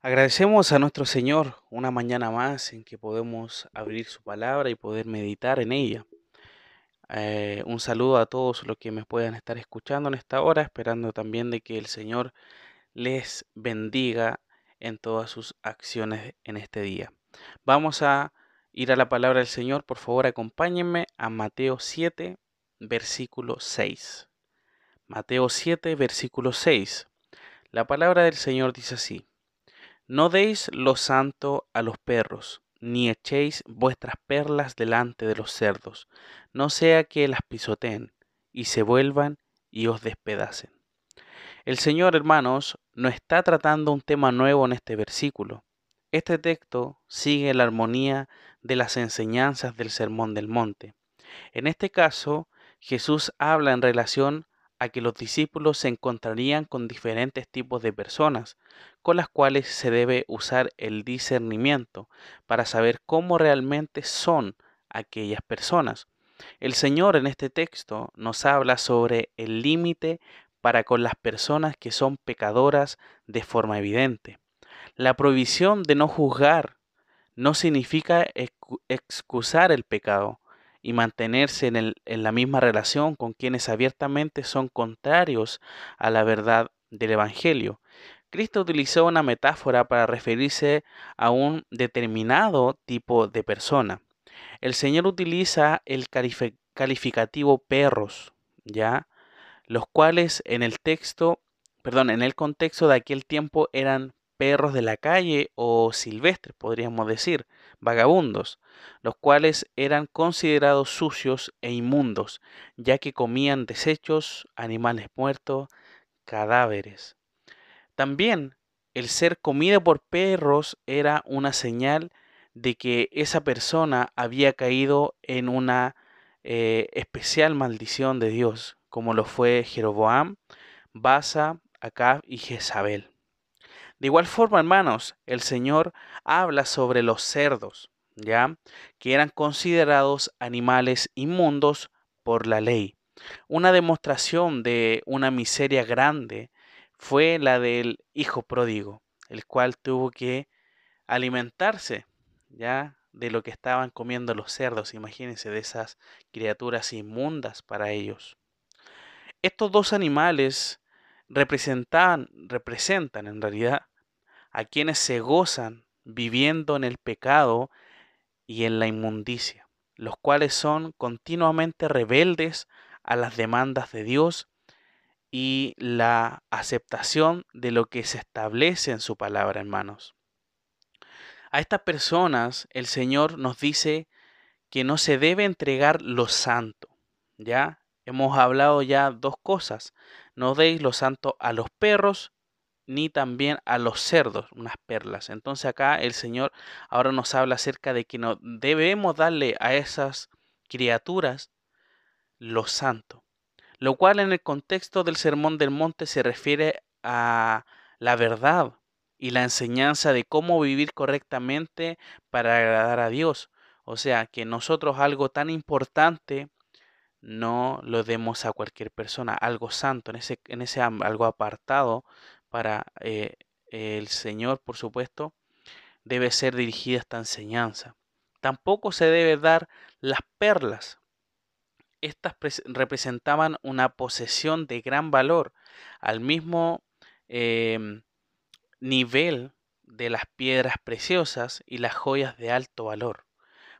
Agradecemos a nuestro Señor una mañana más en que podemos abrir su palabra y poder meditar en ella. Eh, un saludo a todos los que me puedan estar escuchando en esta hora, esperando también de que el Señor les bendiga en todas sus acciones en este día. Vamos a ir a la palabra del Señor. Por favor, acompáñenme a Mateo 7, versículo 6. Mateo 7, versículo 6. La palabra del Señor dice así. No deis lo santo a los perros, ni echéis vuestras perlas delante de los cerdos, no sea que las pisoteen y se vuelvan y os despedacen. El Señor, hermanos, no está tratando un tema nuevo en este versículo. Este texto sigue la armonía de las enseñanzas del Sermón del Monte. En este caso, Jesús habla en relación a que los discípulos se encontrarían con diferentes tipos de personas, con las cuales se debe usar el discernimiento para saber cómo realmente son aquellas personas. El Señor en este texto nos habla sobre el límite para con las personas que son pecadoras de forma evidente. La prohibición de no juzgar no significa excusar el pecado, y mantenerse en, la misma relación con quienes abiertamente son contrarios a la verdad del Evangelio. Cristo utilizó una metáfora para referirse a un determinado tipo de persona. El Señor utiliza el calificativo perros, ¿ya? Los cuales en el texto, perdón, en el contexto de aquel tiempo eran perros de la calle o silvestres, podríamos decir, vagabundos, los cuales eran considerados sucios e inmundos, ya que comían desechos, animales muertos, cadáveres. También el ser comido por perros era una señal de que esa persona había caído en una eh, especial maldición de Dios, como lo fue Jeroboam, Basa, Acab y Jezabel. De igual forma, hermanos, el Señor habla sobre los cerdos, ¿ya? Que eran considerados animales inmundos por la ley. Una demostración de una miseria grande fue la del hijo pródigo, el cual tuvo que alimentarse, ¿ya? De lo que estaban comiendo los cerdos, imagínense, de esas criaturas inmundas para ellos. Estos dos animales representan, representan en realidad a quienes se gozan viviendo en el pecado y en la inmundicia, los cuales son continuamente rebeldes a las demandas de Dios y la aceptación de lo que se establece en su palabra, hermanos. A estas personas el Señor nos dice que no se debe entregar lo santo, ¿ya? Hemos hablado ya dos cosas. No deis lo santo a los perros, ni también a los cerdos, unas perlas. Entonces acá el Señor ahora nos habla acerca de que no debemos darle a esas criaturas lo santo, lo cual en el contexto del Sermón del Monte se refiere a la verdad y la enseñanza de cómo vivir correctamente para agradar a Dios. O sea, que nosotros algo tan importante no lo demos a cualquier persona, algo santo, en ese, en ese algo apartado para eh, el Señor, por supuesto, debe ser dirigida esta enseñanza. Tampoco se debe dar las perlas. Estas representaban una posesión de gran valor, al mismo em, nivel de las piedras preciosas y las joyas de alto valor.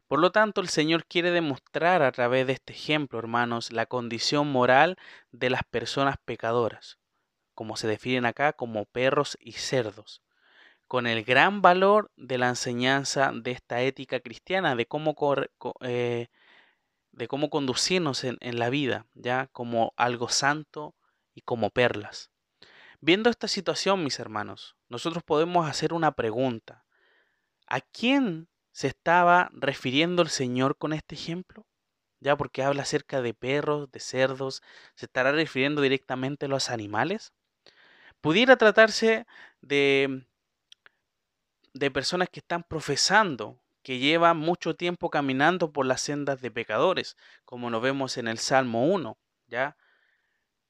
Por lo tanto, el Señor quiere demostrar a través de este ejemplo, hermanos, la condición moral de las personas pecadoras, como se definen acá como perros y cerdos, con el gran valor de la enseñanza de esta ética cristiana, de cómo, eh, de cómo conducirnos en, en la vida, ya como algo santo y como perlas. Viendo esta situación, mis hermanos, nosotros podemos hacer una pregunta. ¿A quién se estaba refiriendo el Señor con este ejemplo? Ya porque habla acerca de perros, de cerdos, ¿se estará refiriendo directamente a los animales? Pudiera tratarse de, de personas que están profesando, que llevan mucho tiempo caminando por las sendas de pecadores, como lo vemos en el Salmo 1, ¿ya?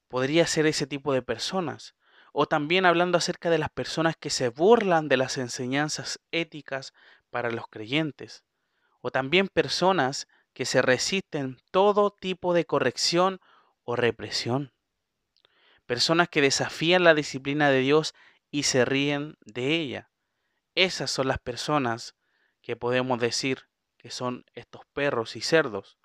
Podría ser ese tipo de personas. O también hablando acerca de las personas que se burlan de las enseñanzas éticas para los creyentes. O también personas que se resisten todo tipo de corrección o represión. Personas que desafían la disciplina de Dios y se ríen de ella. Esas son las personas que podemos decir que son estos perros y cerdos.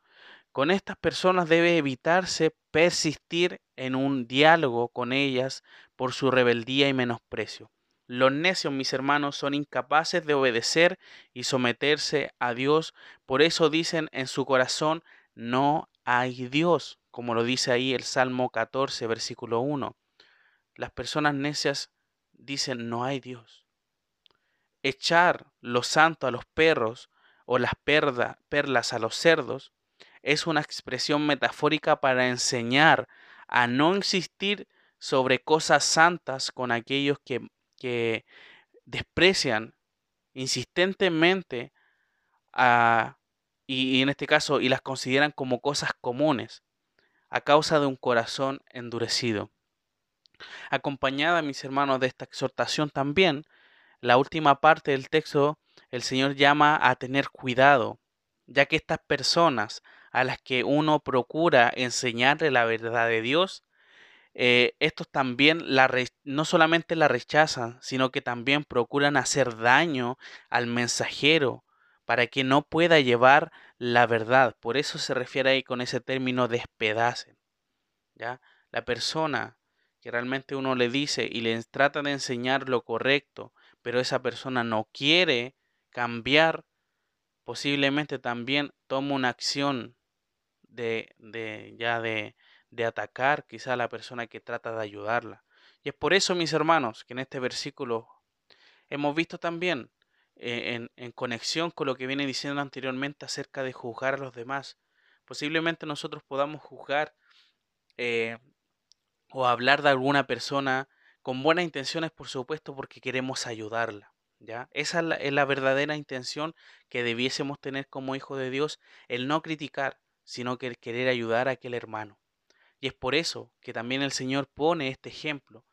Con estas personas debe evitarse persistir en un diálogo con ellas por su rebeldía y menosprecio. Los necios, mis hermanos, son incapaces de obedecer y someterse a Dios, por eso dicen en su corazón, no hay Dios, como lo dice ahí el Salmo 14, versículo 1. Las personas necias dicen, no hay Dios. Echar lo santo a los perros o las perlas a los cerdos es una expresión metafórica para enseñar a no insistir sobre cosas santas con aquellos que, que desprecian insistentemente y, y en este caso y las consideran como cosas comunes a causa de un corazón endurecido. Acompañada, mis hermanos, de esta exhortación también, la última parte del texto, el Señor llama a tener cuidado, ya que estas personas a las que uno procura enseñarle la verdad de Dios, eh, estos también la no solamente la rechazan, sino que también procuran hacer daño al mensajero para que no pueda llevar la verdad. Por eso se refiere ahí con ese término despedacen. ¿ya? La persona que realmente uno le dice y le trata de enseñar lo correcto, pero esa persona no quiere cambiar, posiblemente también toma una acción de, de ya de, de atacar quizá a la persona que trata de ayudarla. Y es por eso, mis hermanos, que en este versículo hemos visto también eh, en, en, conexión con lo que viene diciendo anteriormente acerca de juzgar a los demás. Posiblemente nosotros podamos juzgar eh, o hablar de alguna persona con buenas intenciones, por supuesto, porque queremos ayudarla. ¿ya? Esa es la, es la verdadera intención que debiésemos tener como hijo de Dios, el no criticar, sino que el querer ayudar a aquel hermano. Y es por eso que también el Señor pone este ejemplo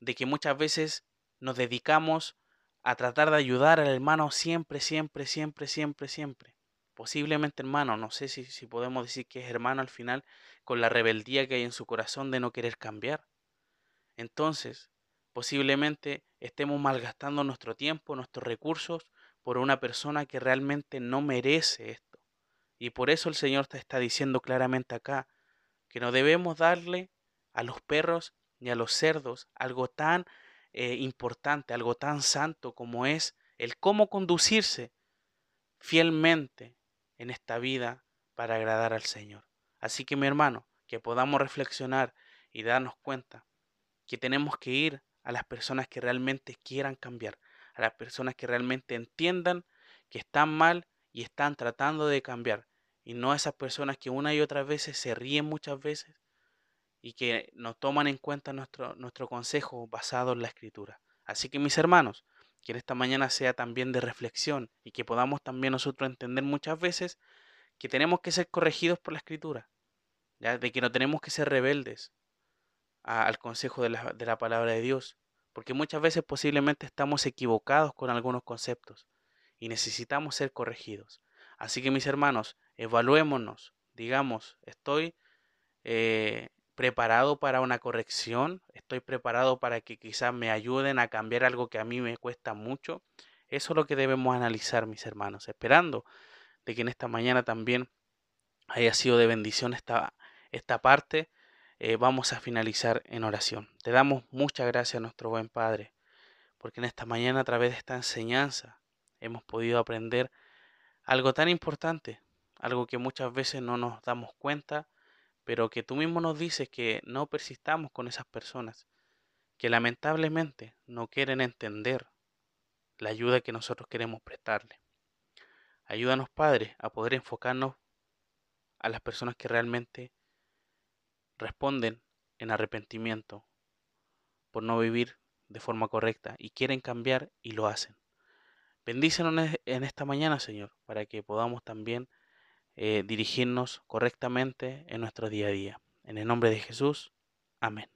de que muchas veces nos dedicamos a tratar de ayudar al hermano siempre, siempre, siempre, siempre, siempre. Posiblemente hermano, no sé si, si podemos decir que es hermano al final, con la rebeldía que hay en su corazón de no querer cambiar. Entonces, posiblemente estemos malgastando nuestro tiempo, nuestros recursos por una persona que realmente no merece esto. Y por eso el Señor te está diciendo claramente acá que no debemos darle a los perros ni a los cerdos algo tan eh, importante, algo tan santo como es el cómo conducirse fielmente en esta vida para agradar al Señor. Así que mi hermano, que podamos reflexionar y darnos cuenta que tenemos que ir a las personas que realmente quieran cambiar, a las personas que realmente entiendan que están mal y están tratando de cambiar, y no a esas personas que una y otra veces se ríen muchas veces y que no toman en cuenta nuestro, nuestro consejo basado en la escritura. Así que mis hermanos, que en esta mañana sea también de reflexión y que podamos también nosotros entender muchas veces que tenemos que ser corregidos por la escritura, ¿ya? de que no tenemos que ser rebeldes al consejo de la, de la palabra de Dios, porque muchas veces posiblemente estamos equivocados con algunos conceptos y necesitamos ser corregidos. Así que mis hermanos, evaluémonos, digamos, estoy eh, preparado para una corrección, estoy preparado para que quizás me ayuden a cambiar algo que a mí me cuesta mucho. Eso es lo que debemos analizar, mis hermanos, esperando de que en esta mañana también haya sido de bendición esta, esta parte. Eh, vamos a finalizar en oración. Te damos muchas gracias a nuestro buen Padre, porque en esta mañana a través de esta enseñanza hemos podido aprender algo tan importante, algo que muchas veces no nos damos cuenta, pero que tú mismo nos dices que no persistamos con esas personas, que lamentablemente no quieren entender la ayuda que nosotros queremos prestarle. Ayúdanos, Padre, a poder enfocarnos a las personas que realmente responden en arrepentimiento por no vivir de forma correcta y quieren cambiar y lo hacen. Bendícenos en esta mañana, Señor, para que podamos también eh, dirigirnos correctamente en nuestro día a día. En el nombre de Jesús, amén.